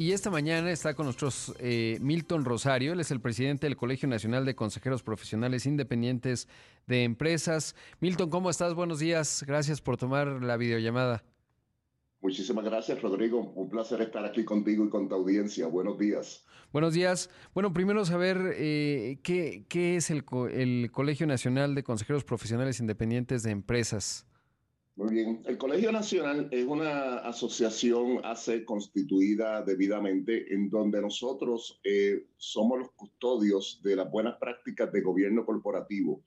Y esta mañana está con nosotros eh, Milton Rosario, él es el presidente del Colegio Nacional de Consejeros Profesionales Independientes de Empresas. Milton, ¿cómo estás? Buenos días, gracias por tomar la videollamada. Muchísimas gracias, Rodrigo. Un placer estar aquí contigo y con tu audiencia. Buenos días. Buenos días. Bueno, primero saber eh, ¿qué, qué, es el, el Colegio Nacional de Consejeros Profesionales Independientes de Empresas. Muy bien. El Colegio Nacional es una asociación hace constituida debidamente en donde nosotros eh, somos los custodios de las buenas prácticas de gobierno corporativo.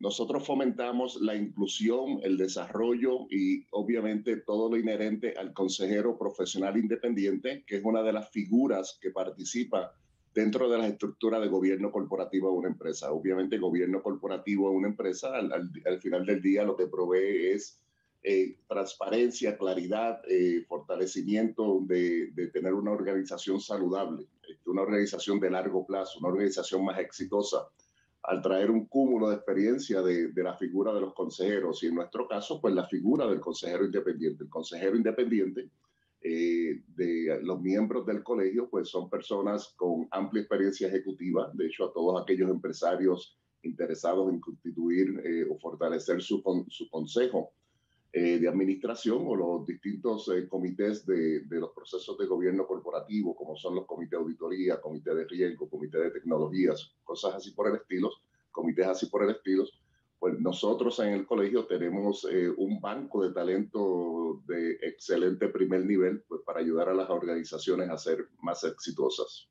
Nosotros fomentamos la inclusión, el desarrollo y obviamente todo lo inherente al consejero profesional independiente, que es una de las figuras que participa dentro de la estructura de gobierno corporativo de una empresa. Obviamente, gobierno corporativo de una empresa, al, al final del día, lo que provee es transparencia, claridad, eh, fortalecimiento de, tener una organización saludable, este, una organización de largo plazo, una organización más exitosa, al traer un cúmulo de experiencia de, la figura de los consejeros y en nuestro caso, pues la figura del consejero independiente. El consejero independiente eh, de los miembros del colegio, pues son personas con amplia experiencia ejecutiva, de hecho a todos aquellos empresarios interesados en constituir o fortalecer su consejo eh, de administración o los distintos eh, comités de, de, los procesos de gobierno corporativo, como son los comités de auditoría, comité de riesgo, comité de tecnologías, cosas así por el estilo, comités así por el estilo, pues nosotros en el colegio tenemos eh, un banco de talento de excelente primer nivel pues, para ayudar a las organizaciones a ser más exitosas.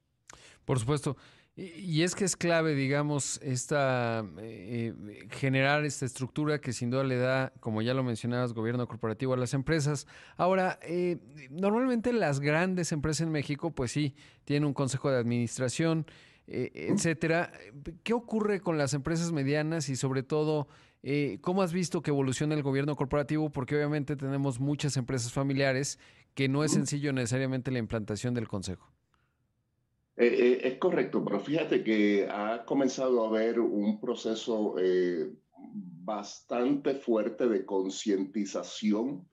Por supuesto. Y es que es clave, digamos, esta eh, generar esta estructura que sin duda le da, como ya lo mencionabas, gobierno corporativo a las empresas. Ahora, eh, normalmente las grandes empresas en México, pues sí, tienen un consejo de administración, eh, etcétera. ¿Qué ocurre con las empresas medianas y sobre todo, cómo has visto que evoluciona el gobierno corporativo? Porque obviamente tenemos muchas empresas familiares que no es sencillo necesariamente la implantación del consejo. Eh, eh, es correcto, pero fíjate que ha comenzado a haber un proceso eh, bastante fuerte de concientización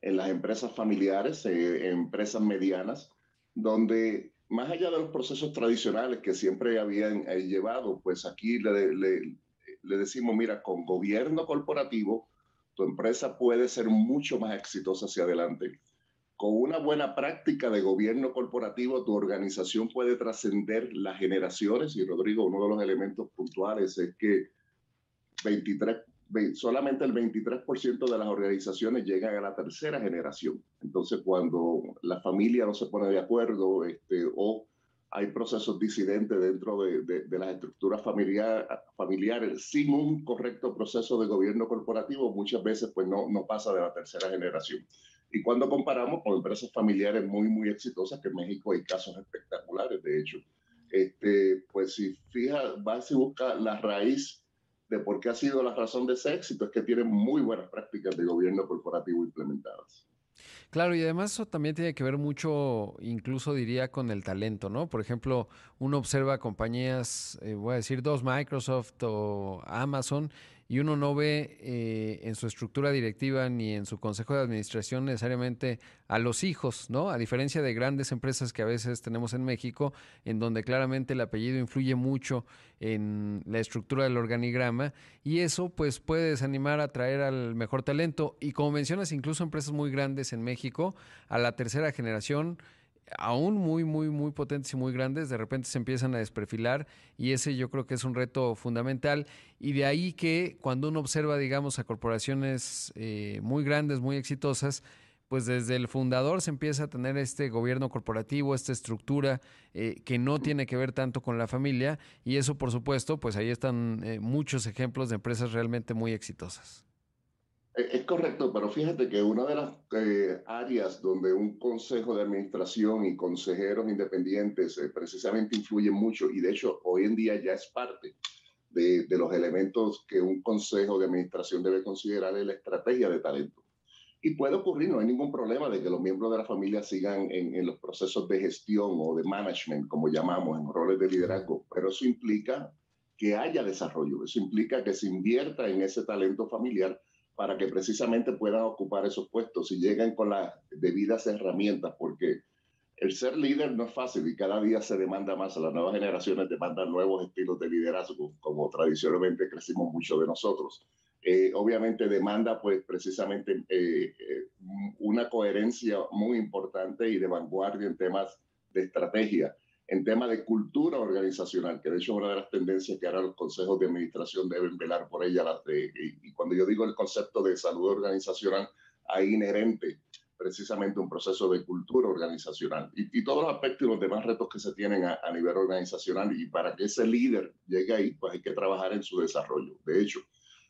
en las empresas familiares, empresas medianas, donde más allá de los procesos tradicionales que siempre habían llevado, pues aquí le, le decimos, mira, con gobierno corporativo, tu empresa puede ser mucho más exitosa hacia adelante con una buena práctica de gobierno corporativo, tu organización puede trascender las generaciones. Y Rodrigo, uno de los elementos puntuales es que 23, solamente el 23% de las organizaciones llegan a la tercera generación. Entonces, cuando la familia no se pone de acuerdo este, o hay procesos disidentes dentro de, de, las estructuras familiar, familiares sin un correcto proceso de gobierno corporativo, muchas veces pues no pasa de la tercera generación. Y cuando comparamos con empresas familiares muy, muy exitosas, que en México hay casos espectaculares, de hecho, este, pues si fija, vas y busca la raíz de por qué ha sido la razón de ese éxito, es que tienen muy buenas prácticas de gobierno corporativo implementadas. Claro, y además eso también tiene que ver mucho, incluso diría, con el talento, ¿no? Por ejemplo, uno observa compañías, eh, voy a decir dos, Microsoft o Amazon, y uno no ve eh, en su estructura directiva ni en su consejo de administración necesariamente a los hijos, ¿no? A diferencia de grandes empresas que a veces tenemos en México, en donde claramente el apellido influye mucho en la estructura del organigrama y eso pues puede desanimar a traer al mejor talento y como mencionas incluso empresas muy grandes en México a la tercera generación aún muy, muy, muy potentes y muy grandes, de repente se empiezan a desperfilar y ese yo creo que es un reto fundamental. Y de ahí que cuando uno observa, digamos, a corporaciones eh, muy grandes, muy exitosas, pues desde el fundador se empieza a tener este gobierno corporativo, esta estructura eh, que no tiene que ver tanto con la familia y eso por supuesto, pues ahí están eh, muchos ejemplos de empresas realmente muy exitosas. Es correcto, pero fíjate que una de las eh, áreas donde un consejo de administración y consejeros independientes eh, precisamente influyen mucho, y de hecho hoy en día ya es parte de, los elementos que un consejo de administración debe considerar, es la estrategia de talento. Y puede ocurrir, no hay ningún problema de que los miembros de la familia sigan en, en los procesos de gestión o de management, como llamamos, en roles de liderazgo, pero eso implica que haya desarrollo, eso implica que se invierta en ese talento familiar para que precisamente puedan ocupar esos puestos y lleguen con las debidas herramientas, porque el ser líder no es fácil y cada día se demanda más. Las nuevas generaciones demandan nuevos estilos de liderazgo, como tradicionalmente crecimos mucho de nosotros. Eh, obviamente demanda pues precisamente eh, eh, una coherencia muy importante y de vanguardia en temas de estrategia, en temas de cultura organizacional, que de hecho es una de las tendencias que ahora los consejos de administración deben velar por ella. y, y cuando yo digo el concepto de salud organizacional, hay inherente precisamente un proceso de cultura organizacional y, todos los aspectos y los demás retos que se tienen a, a, nivel organizacional y para que ese líder llegue ahí, pues hay que trabajar en su desarrollo. De hecho,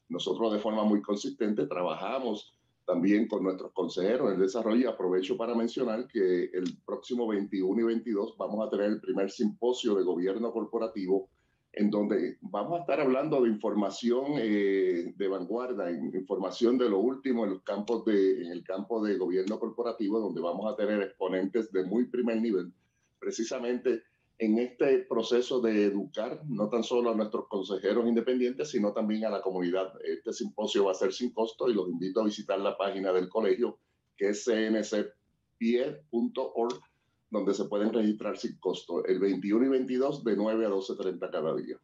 nosotros de forma muy consistente trabajamos también con nuestros consejeros en desarrollo y aprovecho para mencionar que el próximo 21 y 22 vamos a tener el primer simposio de gobierno corporativo en donde vamos a estar hablando de información eh, de vanguardia, información de lo último en, los campos de, en el campo de gobierno corporativo, donde vamos a tener exponentes de muy primer nivel, precisamente en este proceso de educar no tan solo a nuestros consejeros independientes, sino también a la comunidad. Este simposio va a ser sin costo y los invito a visitar la página del colegio, que es cncpie.org, donde se pueden registrar sin costo, el 21 y 22 de 9 a 12.30 cada día.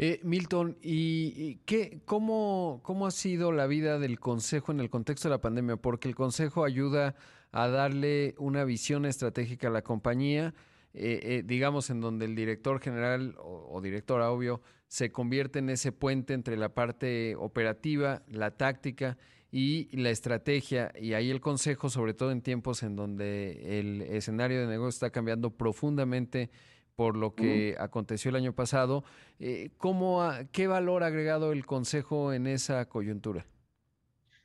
Eh, Milton, ¿y qué, cómo, cómo ha sido la vida del Consejo en el contexto de la pandemia? Porque el Consejo ayuda a darle una visión estratégica a la compañía, eh, eh, digamos, en donde el director general o, o, directora, obvio, se convierte en ese puente entre la parte operativa, la táctica y la estrategia. Y ahí el consejo, sobre todo en tiempos en donde el escenario de negocio está cambiando profundamente por lo que aconteció el año pasado, eh, ¿cómo ¿qué valor ha agregado el consejo en esa coyuntura?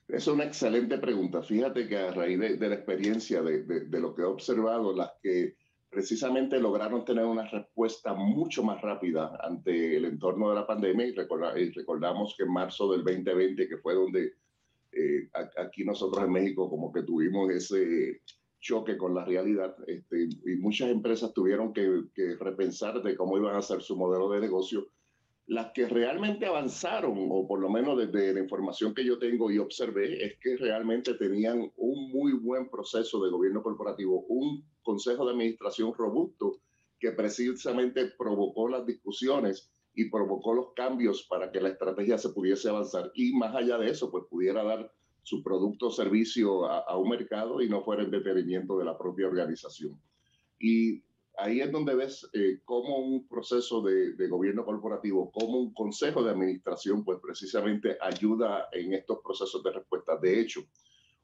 Es una excelente pregunta. Fíjate que a raíz de, la experiencia, de, de, lo que he observado, las que precisamente lograron tener una respuesta mucho más rápida ante el entorno de la pandemia y, recordamos que en marzo del 2020, que fue donde eh, aquí nosotros en México como que tuvimos ese choque con la realidad este, y muchas empresas tuvieron que, que, repensar de cómo iban a hacer su modelo de negocio. Las que realmente avanzaron, o por lo menos desde la información que yo tengo y observé, es que realmente tenían un muy buen proceso de gobierno corporativo, un consejo de administración robusto que precisamente provocó las discusiones y provocó los cambios para que la estrategia se pudiese avanzar y más allá de eso, pues pudiera dar su producto o servicio a, un mercado y no fuera en detenimiento de la propia organización. Y ahí es donde ves eh, cómo un proceso de, gobierno corporativo, como un consejo de administración, pues precisamente ayuda en estos procesos de respuesta. De hecho,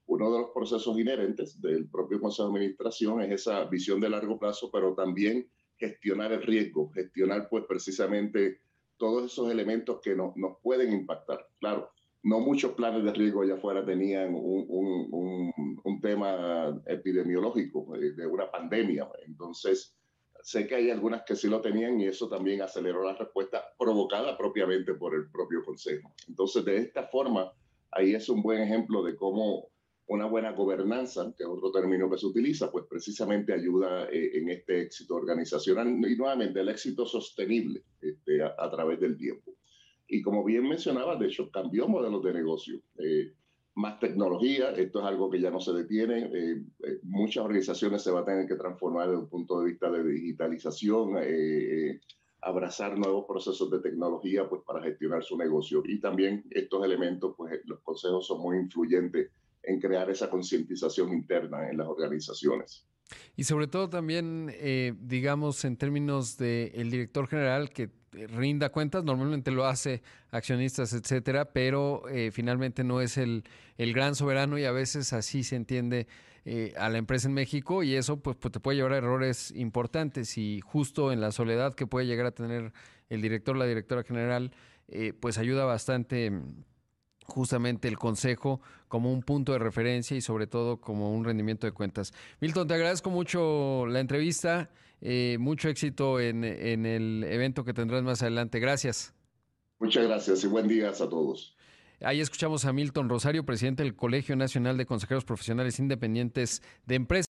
uno de los procesos inherentes del propio consejo de administración es esa visión de largo plazo, pero también gestionar el riesgo, gestionar pues precisamente todos esos elementos que nos pueden impactar. Claro, no muchos planes de riesgo allá afuera tenían un, un, un, tema epidemiológico eh, de una pandemia. Entonces, sé que hay algunas que sí lo tenían y eso también aceleró la respuesta provocada propiamente por el propio Consejo. Entonces, de esta forma, ahí es un buen ejemplo de cómo una buena gobernanza, que es otro término que se utiliza, pues precisamente ayuda eh, en este éxito organizacional y nuevamente el éxito sostenible este, a, través del tiempo. Y como bien mencionaba, de hecho, cambió modelos de negocio. Eh, más tecnología, esto es algo que ya no se detiene. Eh, muchas organizaciones se van a tener que transformar desde un punto de vista de digitalización, abrazar nuevos procesos de tecnología pues, para gestionar su negocio. Y también estos elementos, pues los consejos son muy influyentes en crear esa concientización interna en las organizaciones. Y sobre todo también, eh, digamos, en términos del el director general que rinda cuentas, normalmente lo hace accionistas, etcétera, pero eh, finalmente no es el, el, gran soberano y a veces así se entiende eh, a la empresa en México y eso pues, pues, te puede llevar a errores importantes y justo en la soledad que puede llegar a tener el director, la directora general, pues ayuda bastante justamente el consejo como un punto de referencia y sobre todo como un rendimiento de cuentas. Milton, te agradezco mucho la entrevista, eh, mucho éxito en, en el evento que tendrás más adelante. Gracias. Muchas gracias y buen día a todos. Ahí escuchamos a Milton Rosario, presidente del Colegio Nacional de Consejeros Profesionales Independientes de Empresas.